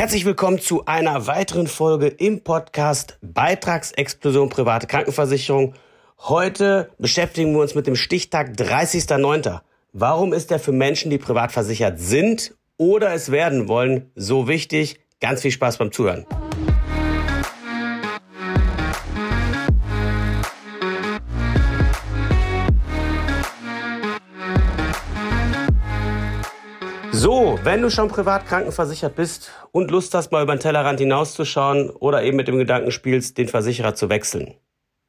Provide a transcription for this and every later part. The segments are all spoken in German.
Herzlich willkommen zu einer weiteren Folge im Podcast Beitragsexplosion private Krankenversicherung. Heute beschäftigen wir uns mit dem Stichtag 30.09. Warum ist der für Menschen, die privat versichert sind oder es werden wollen, so wichtig? Ganz viel Spaß beim Zuhören. Wenn du schon privat krankenversichert bist und Lust hast, mal über den Tellerrand hinauszuschauen oder eben mit dem Gedanken spielst, den Versicherer zu wechseln.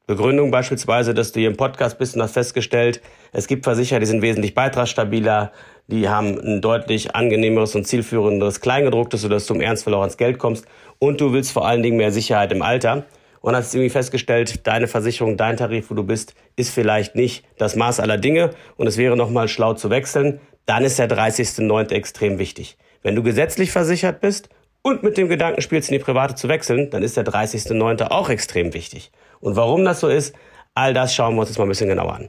Begründung beispielsweise, dass du hier im Podcast bist und hast festgestellt, es gibt Versicherer, die sind wesentlich beitragsstabiler, die haben ein deutlich angenehmeres und zielführenderes Kleingedrucktes, sodass du im Ernstfall auch ans Geld kommst und du willst vor allen Dingen mehr Sicherheit im Alter. Und hast irgendwie festgestellt, deine Versicherung, dein Tarif, wo du bist, ist vielleicht nicht das Maß aller Dinge. Und es wäre nochmal schlau zu wechseln, dann ist der 30.09. extrem wichtig. Wenn du gesetzlich versichert bist und mit dem Gedanken spielst, in die private zu wechseln, dann ist der 30.09. auch extrem wichtig. Und warum das so ist, all das schauen wir uns jetzt mal ein bisschen genauer an.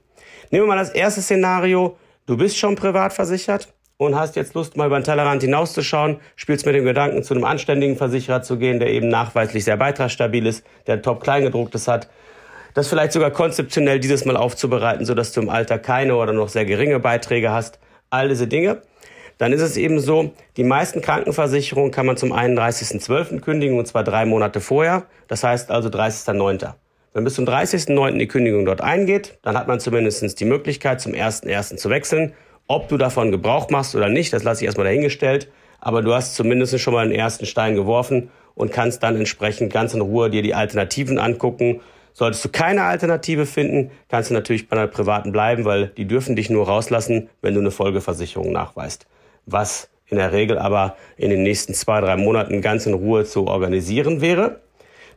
Nehmen wir mal das erste Szenario. Du bist schon privat versichert und hast jetzt Lust, mal über den Tellerrand hinauszuschauen, spielst mit dem Gedanken, zu einem anständigen Versicherer zu gehen, der eben nachweislich sehr beitragsstabil ist, der top Kleingedrucktes hat, das vielleicht sogar konzeptionell dieses Mal aufzubereiten, sodass du im Alter keine oder noch sehr geringe Beiträge hast all diese Dinge. Dann ist es eben so, die meisten Krankenversicherungen kann man zum 31.12. kündigen und zwar drei Monate vorher. Das heißt also 30.09. Wenn bis zum 30.09. die Kündigung dort eingeht, dann hat man zumindest die Möglichkeit, zum 1.1. zu wechseln. Ob du davon Gebrauch machst oder nicht, das lasse ich erstmal dahingestellt. Aber du hast zumindest schon mal den ersten Stein geworfen und kannst dann entsprechend ganz in Ruhe dir die Alternativen angucken Solltest du keine Alternative finden, kannst du natürlich bei einer privaten bleiben, weil die dürfen dich nur rauslassen, wenn du eine Folgeversicherung nachweist. Was in der Regel aber in den nächsten zwei, drei Monaten ganz in Ruhe zu organisieren wäre.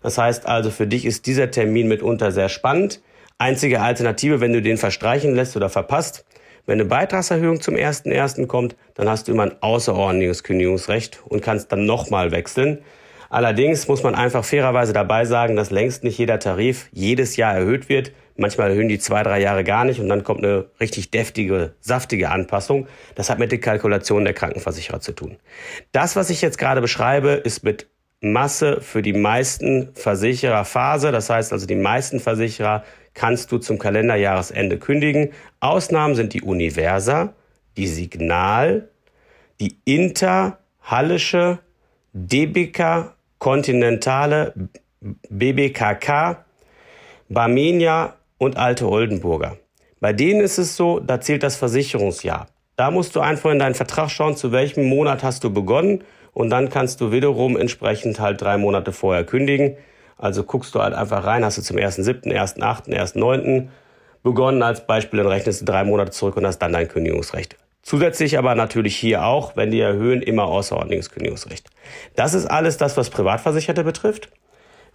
Das heißt also, für dich ist dieser Termin mitunter sehr spannend. Einzige Alternative, wenn du den verstreichen lässt oder verpasst, wenn eine Beitragserhöhung zum 1.1. kommt, dann hast du immer ein außerordentliches Kündigungsrecht und kannst dann nochmal wechseln. Allerdings muss man einfach fairerweise dabei sagen, dass längst nicht jeder Tarif jedes Jahr erhöht wird. Manchmal erhöhen die zwei, drei Jahre gar nicht und dann kommt eine richtig deftige, saftige Anpassung. Das hat mit den Kalkulationen der Krankenversicherer zu tun. Das, was ich jetzt gerade beschreibe, ist mit Masse für die meisten Versicherer Phase. Das heißt also, die meisten Versicherer kannst du zum Kalenderjahresende kündigen. Ausnahmen sind die Universa, die Signal, die Inter, Hallische, DBK Continentale, BBKK, Barmenia und Alte Oldenburger. Bei denen ist es so, da zählt das Versicherungsjahr. Da musst du einfach in deinen Vertrag schauen, zu welchem Monat hast du begonnen und dann kannst du wiederum entsprechend halt drei Monate vorher kündigen. Also guckst du halt einfach rein, hast du zum 1.7., 1.8., 1.9. begonnen als Beispiel, dann rechnest du drei Monate zurück und hast dann dein Kündigungsrecht. Zusätzlich aber natürlich hier auch, wenn die erhöhen, immer außerordentliches Kündigungsrecht. Das ist alles das, was Privatversicherte betrifft.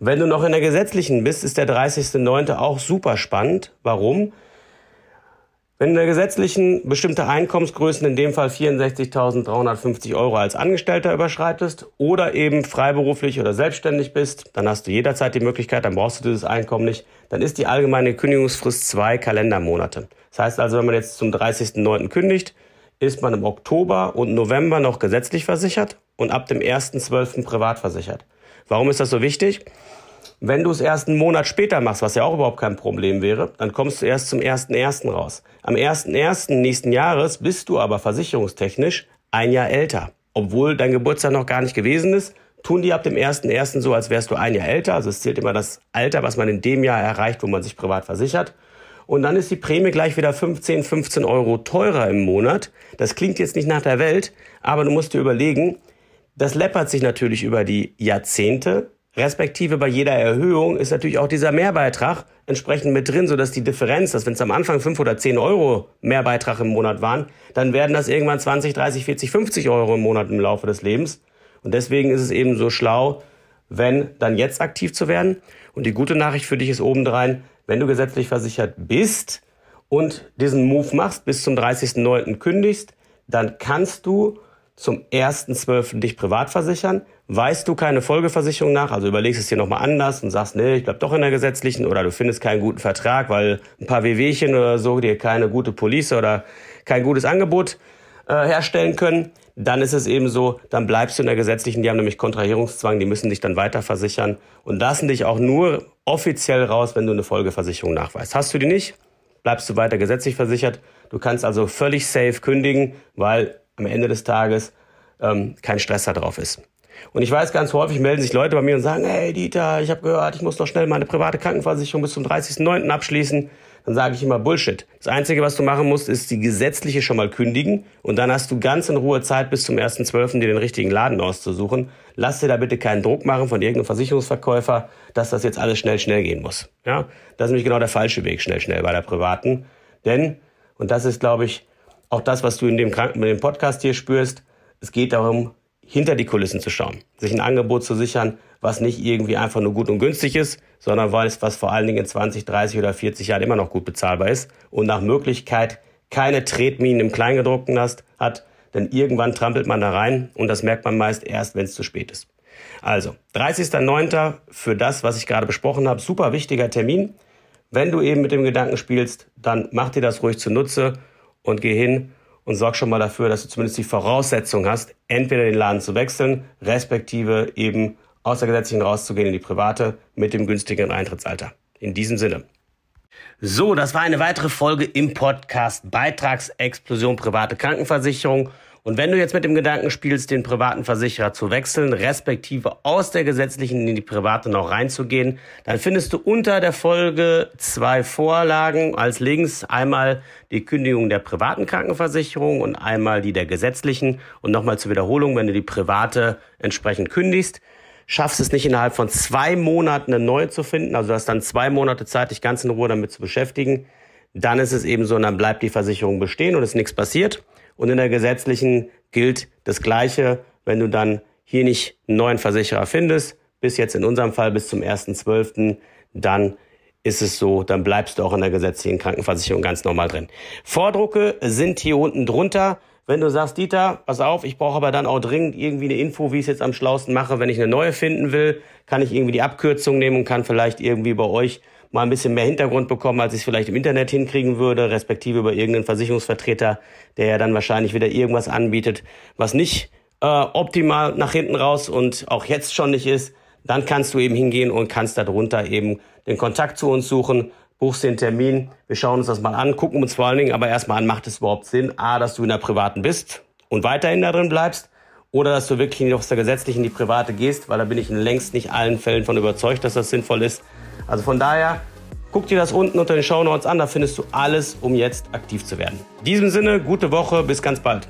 Wenn du noch in der gesetzlichen bist, ist der 30.09. auch super spannend. Warum? Wenn in der gesetzlichen bestimmte Einkommensgrößen, in dem Fall 64.350 Euro als Angestellter überschreitest oder eben freiberuflich oder selbstständig bist, dann hast du jederzeit die Möglichkeit, dann brauchst du dieses Einkommen nicht, dann ist die allgemeine Kündigungsfrist zwei Kalendermonate. Das heißt also, wenn man jetzt zum 30.09. kündigt, ist man im Oktober und November noch gesetzlich versichert und ab dem 1.12. privat versichert. Warum ist das so wichtig? Wenn du es erst einen Monat später machst, was ja auch überhaupt kein Problem wäre, dann kommst du erst zum 1.1. raus. Am 1.1. nächsten Jahres bist du aber versicherungstechnisch ein Jahr älter. Obwohl dein Geburtstag noch gar nicht gewesen ist, tun die ab dem 1.1. so, als wärst du ein Jahr älter. Also es zählt immer das Alter, was man in dem Jahr erreicht, wo man sich privat versichert. Und dann ist die Prämie gleich wieder 15, 15 Euro teurer im Monat. Das klingt jetzt nicht nach der Welt, aber du musst dir überlegen, das läppert sich natürlich über die Jahrzehnte. Respektive bei jeder Erhöhung ist natürlich auch dieser Mehrbeitrag entsprechend mit drin, sodass die Differenz, dass wenn es am Anfang 5 oder 10 Euro Mehrbeitrag im Monat waren, dann werden das irgendwann 20, 30, 40, 50 Euro im Monat im Laufe des Lebens. Und deswegen ist es eben so schlau, wenn dann jetzt aktiv zu werden. Und die gute Nachricht für dich ist obendrein, wenn du gesetzlich versichert bist und diesen Move machst, bis zum 30.09. kündigst, dann kannst du zum 1.12. dich privat versichern. Weißt du keine Folgeversicherung nach, also überlegst es dir nochmal anders und sagst, nee, ich bleib doch in der gesetzlichen oder du findest keinen guten Vertrag, weil ein paar WWchen oder so dir keine gute Police oder kein gutes Angebot äh, herstellen können, dann ist es eben so, dann bleibst du in der gesetzlichen, die haben nämlich Kontrahierungszwang, die müssen dich dann weiter versichern und lassen dich auch nur offiziell raus, wenn du eine Folgeversicherung nachweist. Hast du die nicht, bleibst du weiter gesetzlich versichert. Du kannst also völlig safe kündigen, weil am Ende des Tages ähm, kein Stress da drauf ist. Und ich weiß, ganz häufig melden sich Leute bei mir und sagen, hey Dieter, ich habe gehört, ich muss doch schnell meine private Krankenversicherung bis zum 30.09. abschließen. Dann sage ich immer Bullshit. Das Einzige, was du machen musst, ist die gesetzliche schon mal kündigen und dann hast du ganz in Ruhe Zeit bis zum 1.12. dir den richtigen Laden auszusuchen. Lass dir da bitte keinen Druck machen von irgendeinem Versicherungsverkäufer, dass das jetzt alles schnell, schnell gehen muss. Ja, Das ist nämlich genau der falsche Weg, schnell, schnell bei der privaten. Denn, und das ist, glaube ich, auch das, was du in dem, Kranken in dem Podcast hier spürst, es geht darum, hinter die Kulissen zu schauen, sich ein Angebot zu sichern, was nicht irgendwie einfach nur gut und günstig ist, sondern was, was vor allen Dingen in 20, 30 oder 40 Jahren immer noch gut bezahlbar ist und nach Möglichkeit keine Tretminen im Kleingedruckten hat, denn irgendwann trampelt man da rein und das merkt man meist erst, wenn es zu spät ist. Also, 30.09. für das, was ich gerade besprochen habe, super wichtiger Termin. Wenn du eben mit dem Gedanken spielst, dann mach dir das ruhig zunutze und geh hin und sorg schon mal dafür, dass du zumindest die Voraussetzung hast, entweder den Laden zu wechseln, respektive eben aus der gesetzlichen rauszugehen in die private mit dem günstigeren Eintrittsalter. In diesem Sinne. So, das war eine weitere Folge im Podcast Beitragsexplosion private Krankenversicherung. Und wenn du jetzt mit dem Gedanken spielst, den privaten Versicherer zu wechseln, respektive aus der gesetzlichen in die private noch reinzugehen, dann findest du unter der Folge zwei Vorlagen als Links. Einmal die Kündigung der privaten Krankenversicherung und einmal die der gesetzlichen. Und nochmal zur Wiederholung, wenn du die private entsprechend kündigst, schaffst es nicht innerhalb von zwei Monaten eine neue zu finden, also du hast dann zwei Monate Zeit, dich ganz in Ruhe damit zu beschäftigen, dann ist es eben so, und dann bleibt die Versicherung bestehen und ist nichts passiert. Und in der gesetzlichen gilt das Gleiche, wenn du dann hier nicht einen neuen Versicherer findest, bis jetzt in unserem Fall bis zum 1.12., dann ist es so, dann bleibst du auch in der gesetzlichen Krankenversicherung ganz normal drin. Vordrucke sind hier unten drunter. Wenn du sagst, Dieter, pass auf, ich brauche aber dann auch dringend irgendwie eine Info, wie ich es jetzt am schlausten mache, wenn ich eine neue finden will, kann ich irgendwie die Abkürzung nehmen und kann vielleicht irgendwie bei euch mal ein bisschen mehr Hintergrund bekommen, als ich es vielleicht im Internet hinkriegen würde, respektive über irgendeinen Versicherungsvertreter, der ja dann wahrscheinlich wieder irgendwas anbietet, was nicht äh, optimal nach hinten raus und auch jetzt schon nicht ist, dann kannst du eben hingehen und kannst darunter eben den Kontakt zu uns suchen, buchst den Termin, wir schauen uns das mal an, gucken uns vor allen Dingen aber erstmal an, macht es überhaupt Sinn, a, dass du in der privaten bist und weiterhin da drin bleibst, oder dass du wirklich aus der gesetzlichen in die private gehst, weil da bin ich in längst nicht allen Fällen von überzeugt, dass das sinnvoll ist. Also von daher, guck dir das unten unter den Show Notes an, da findest du alles, um jetzt aktiv zu werden. In diesem Sinne, gute Woche, bis ganz bald.